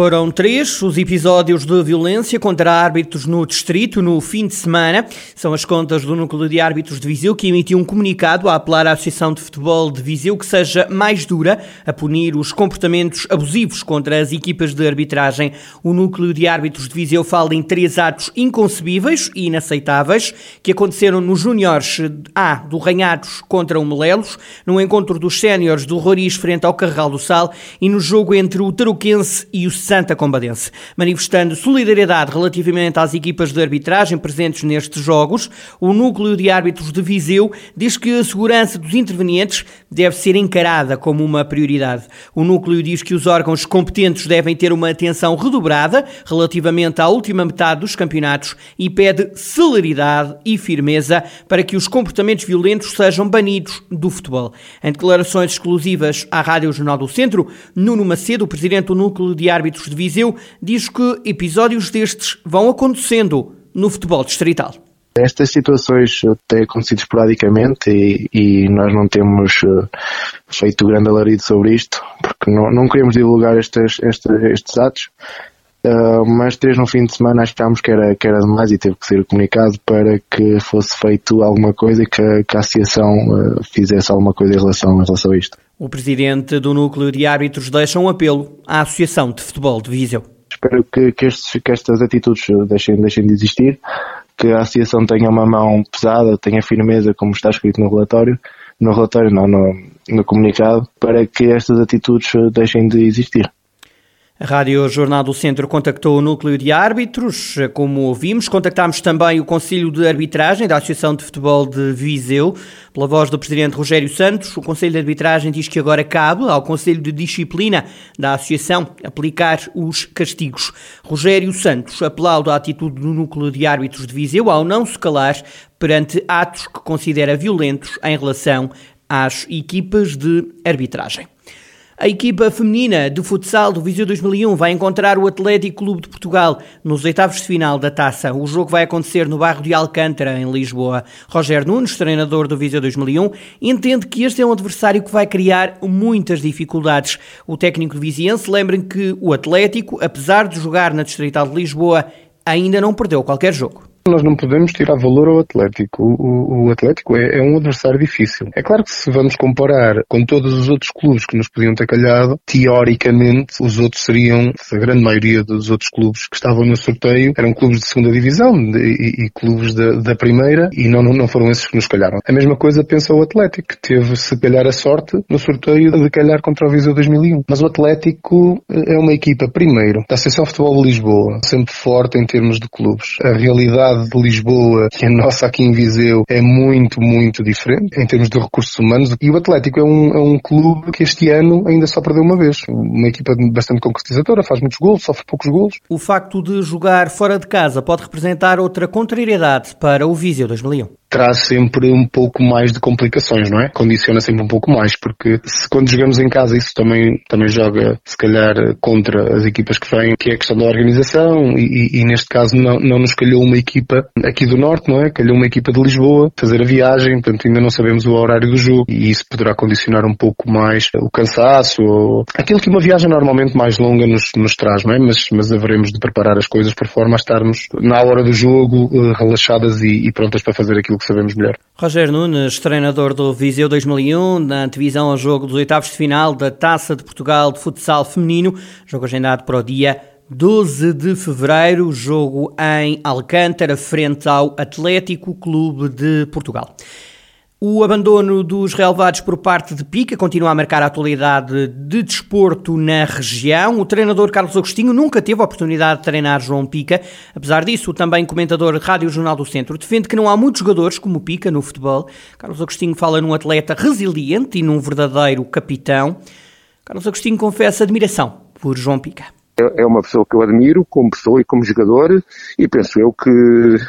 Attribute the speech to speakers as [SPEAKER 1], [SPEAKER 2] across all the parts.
[SPEAKER 1] Foram três os episódios de violência contra árbitros no distrito no fim de semana. São as contas do Núcleo de Árbitros de Viseu que emitiu um comunicado a apelar à Associação de Futebol de Viseu que seja mais dura a punir os comportamentos abusivos contra as equipas de arbitragem. O Núcleo de Árbitros de Viseu fala em três atos inconcebíveis e inaceitáveis que aconteceram nos Júniores A do Ranhados contra o Melelos, no encontro dos Séniores do Roriz frente ao Carregal do Sal e no jogo entre o Tarouquense e o Santa Combadense, manifestando solidariedade relativamente às equipas de arbitragem presentes nestes jogos. O núcleo de árbitros de Viseu diz que a segurança dos intervenientes deve ser encarada como uma prioridade. O núcleo diz que os órgãos competentes devem ter uma atenção redobrada relativamente à última metade dos campeonatos e pede celeridade e firmeza para que os comportamentos violentos sejam banidos do futebol. Em declarações exclusivas à Rádio Jornal do Centro, Nuno Macedo, presidente do núcleo de árbitros árbitros de Viseu, diz que episódios destes vão acontecendo no futebol distrital.
[SPEAKER 2] Estas situações têm acontecido esporadicamente e, e, nós não temos uh, feito grande alarido sobre isto, porque não, não queremos divulgar estes, estes, estes atos, uh, mas três no fim de semana achámos que era, que era demais e teve que ser comunicado para que fosse feito alguma coisa e que, que a associação uh, fizesse alguma coisa em relação, em relação a isto.
[SPEAKER 1] O presidente do Núcleo de Árbitros deixa um apelo à Associação de Futebol de Viseu.
[SPEAKER 2] Espero que, que, estes, que estas atitudes deixem, deixem de existir, que a Associação tenha uma mão pesada, tenha firmeza, como está escrito no relatório, no relatório, não, no, no comunicado, para que estas atitudes deixem de existir.
[SPEAKER 1] A Rádio Jornal do Centro contactou o núcleo de árbitros, como ouvimos. Contactámos também o Conselho de Arbitragem da Associação de Futebol de Viseu. Pela voz do Presidente Rogério Santos, o Conselho de Arbitragem diz que agora cabe ao Conselho de Disciplina da Associação aplicar os castigos. Rogério Santos aplaude a atitude do núcleo de árbitros de Viseu ao não se calar perante atos que considera violentos em relação às equipas de arbitragem. A equipa feminina de futsal do Viseu 2001 vai encontrar o Atlético Clube de Portugal nos oitavos de final da taça. O jogo vai acontecer no bairro de Alcântara, em Lisboa. Roger Nunes, treinador do Viseu 2001, entende que este é um adversário que vai criar muitas dificuldades. O técnico de viziense lembra que o Atlético, apesar de jogar na Distrital de Lisboa, ainda não perdeu qualquer jogo.
[SPEAKER 3] Nós não podemos tirar valor ao Atlético. O, o, Atlético é, é, um adversário difícil. É claro que se vamos comparar com todos os outros clubes que nos podiam ter calhado, teoricamente os outros seriam, a grande maioria dos outros clubes que estavam no sorteio eram clubes de segunda divisão de, e, e, clubes da, da primeira e não, não foram esses que nos calharam. A mesma coisa pensa o Atlético, que teve se calhar a sorte no sorteio de calhar contra o Viseu 2001. Mas o Atlético é uma equipa, primeiro, da Associação Futebol de Lisboa, sempre forte em termos de clubes. A realidade cidade de Lisboa e a nossa aqui em Viseu é muito, muito diferente em termos de recursos humanos. E o Atlético é um, é um clube que este ano ainda só perdeu uma vez. Uma equipa bastante concretizadora, faz muitos gols, sofre poucos gols.
[SPEAKER 1] O facto de jogar fora de casa pode representar outra contrariedade para o Viseu 2001
[SPEAKER 3] traz sempre um pouco mais de complicações, não é? Condiciona sempre um pouco mais, porque se quando jogamos em casa isso também, também joga, se calhar, contra as equipas que vêm, que é a questão da organização, e, e, neste caso não, não nos calhou uma equipa aqui do Norte, não é? Calhou uma equipa de Lisboa, fazer a viagem, portanto ainda não sabemos o horário do jogo, e isso poderá condicionar um pouco mais o cansaço, ou aquilo que uma viagem normalmente mais longa nos, nos traz, não é? Mas, mas haveremos de preparar as coisas por forma a estarmos na hora do jogo, eh, relaxadas e, e prontas para fazer aquilo que sabemos melhor.
[SPEAKER 1] Roger Nunes, treinador do Viseu 2001, na antevisão ao jogo dos oitavos de final da Taça de Portugal de futsal feminino, jogo agendado para o dia 12 de fevereiro, jogo em Alcântara, frente ao Atlético Clube de Portugal. O abandono dos relevados por parte de Pica continua a marcar a atualidade de desporto na região. O treinador Carlos Agostinho nunca teve a oportunidade de treinar João Pica. Apesar disso, o também comentador Rádio Jornal do Centro defende que não há muitos jogadores como Pica no futebol. Carlos Agostinho fala num atleta resiliente e num verdadeiro capitão. Carlos Agostinho confessa admiração por João Pica
[SPEAKER 4] é, é uma pessoa que eu admiro como pessoa e como jogador e penso eu que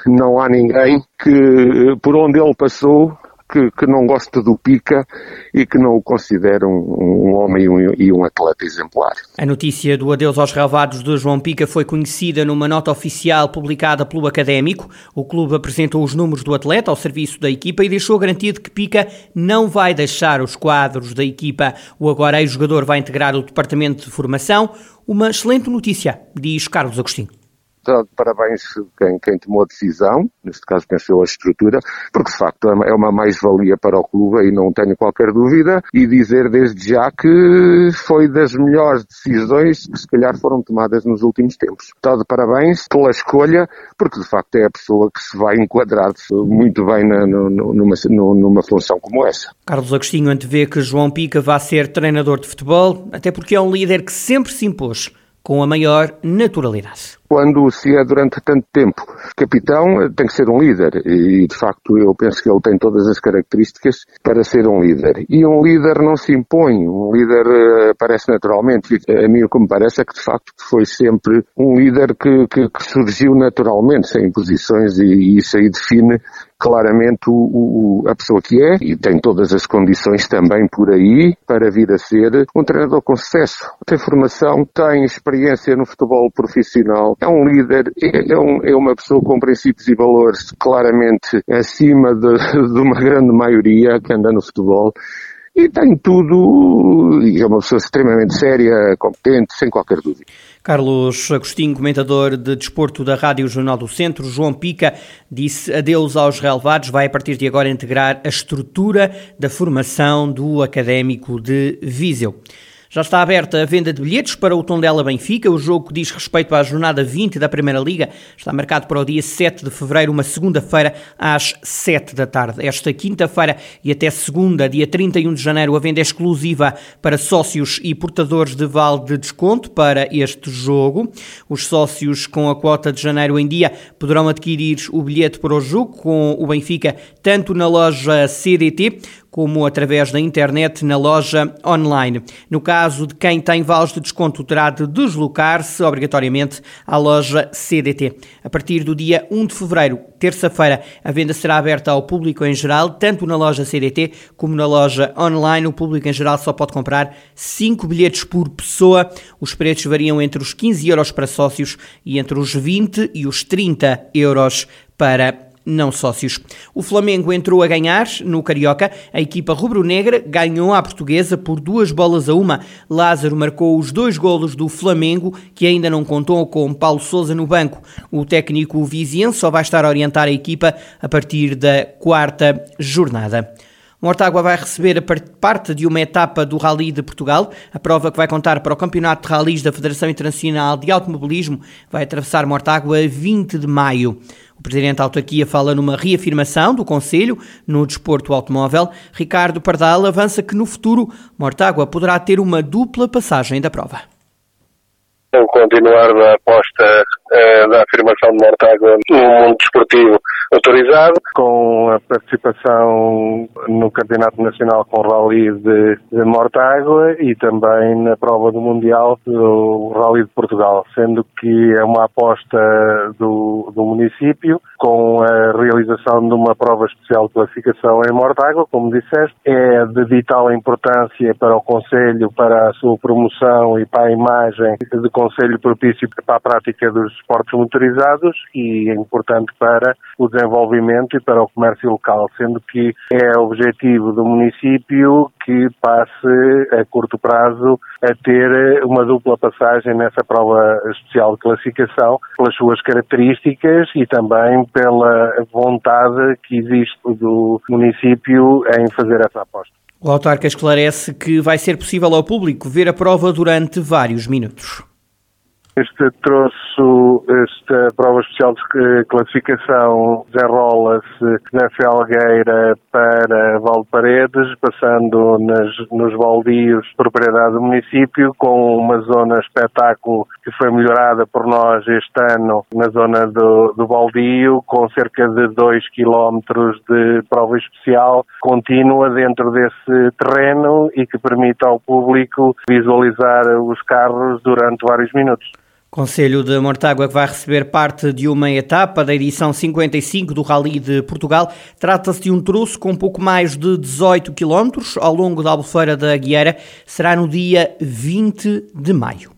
[SPEAKER 4] não há ninguém que por onde ele passou que, que não gosta do Pica e que não o considera um, um homem e um, e um, atleta exemplar.
[SPEAKER 1] A notícia do adeus aos relevados de João Pica foi conhecida numa nota oficial publicada pelo Académico. O clube apresentou os números do atleta ao serviço da equipa e deixou garantido que Pica não vai deixar os quadros da equipa. O agora ex-jogador vai integrar o departamento de formação. Uma excelente notícia, diz Carlos Agostinho
[SPEAKER 4] de parabéns quem, quem tomou a decisão, neste caso pensou a estrutura, porque de facto é uma mais-valia para o clube e não tenho qualquer dúvida, e dizer desde já que foi das melhores decisões que se calhar foram tomadas nos últimos tempos. Está parabéns pela escolha, porque de facto é a pessoa que se vai enquadrar muito bem na, numa, numa função como essa.
[SPEAKER 1] Carlos Agostinho antevê que João Pica vá ser treinador de futebol, até porque é um líder que sempre se impôs com a maior naturalidade
[SPEAKER 4] quando se é durante tanto tempo capitão, tem que ser um líder. E, de facto, eu penso que ele tem todas as características para ser um líder. E um líder não se impõe, um líder uh, aparece naturalmente. A mim o que me parece é que, de facto, foi sempre um líder que, que, que surgiu naturalmente, sem imposições, e, e isso aí define claramente o, o, a pessoa que é e tem todas as condições também por aí para vir a ser um treinador com sucesso. Tem formação, tem experiência no futebol profissional, é um líder, é, um, é uma pessoa com princípios e valores claramente acima de, de uma grande maioria que anda no futebol e tem tudo, e é uma pessoa extremamente séria, competente, sem qualquer dúvida.
[SPEAKER 1] Carlos Agostinho, comentador de desporto da Rádio Jornal do Centro, João Pica, disse adeus aos relevados, vai a partir de agora integrar a estrutura da formação do Académico de Viseu. Já está aberta a venda de bilhetes para o Tondela Benfica. O jogo que diz respeito à jornada 20 da Primeira Liga está marcado para o dia 7 de fevereiro, uma segunda-feira, às 7 da tarde. Esta quinta-feira e até segunda, dia 31 de janeiro, a venda é exclusiva para sócios e portadores de vale de desconto para este jogo. Os sócios com a quota de janeiro em dia poderão adquirir o bilhete para o jogo com o Benfica tanto na loja CDT como através da internet na loja online. No caso de quem tem vales de desconto, terá de deslocar-se obrigatoriamente à loja CDT. A partir do dia 1 de fevereiro, terça-feira, a venda será aberta ao público em geral, tanto na loja CDT como na loja online. O público em geral só pode comprar 5 bilhetes por pessoa. Os preços variam entre os 15 euros para sócios e entre os 20 e os 30 euros para não sócios. O Flamengo entrou a ganhar no Carioca. A equipa rubro-negra ganhou à portuguesa por duas bolas a uma. Lázaro marcou os dois golos do Flamengo, que ainda não contou com Paulo Souza no banco. O técnico viziense só vai estar a orientar a equipa a partir da quarta jornada. Mortágua vai receber a parte de uma etapa do Rally de Portugal. A prova que vai contar para o Campeonato de Rallys da Federação Internacional de Automobilismo vai atravessar Mortágua a 20 de maio. O presidente da autarquia fala numa reafirmação do Conselho no desporto automóvel. Ricardo Pardal avança que no futuro Mortágua poderá ter uma dupla passagem da prova.
[SPEAKER 5] Continuar na aposta eh, da afirmação de Mortágua no mundo desportivo autorizado.
[SPEAKER 6] Com a participação no Campeonato Nacional com Rally de, de Mortágua e também na prova do Mundial do Rally de Portugal, sendo que é uma aposta do, do município com a realização de uma prova especial de classificação em Mortágua, como disseste, é de vital importância para o Conselho, para a sua promoção e para a imagem de Conselho propício para a prática dos esportes motorizados e é importante para o desenvolvimento e para o comércio local, sendo que é objetivo do município que passe a curto prazo a ter uma dupla passagem nessa prova especial de classificação, pelas suas características e também pela vontade que existe do município em fazer essa aposta.
[SPEAKER 1] O autarca esclarece que vai ser possível ao público ver a prova durante vários minutos.
[SPEAKER 6] Este troço, esta prova especial de classificação desenrola-se na Felgueira para Valparedes, passando nas, nos baldios de propriedade do município, com uma zona espetáculo que foi melhorada por nós este ano na zona do, do baldio, com cerca de 2 km de prova especial contínua dentro desse terreno e que permite ao público visualizar os carros durante vários minutos.
[SPEAKER 1] Conselho de Mortágua que vai receber parte de uma etapa da edição 55 do Rally de Portugal. Trata-se de um troço com pouco mais de 18 km ao longo da Albufeira da Guiera. Será no dia 20 de maio.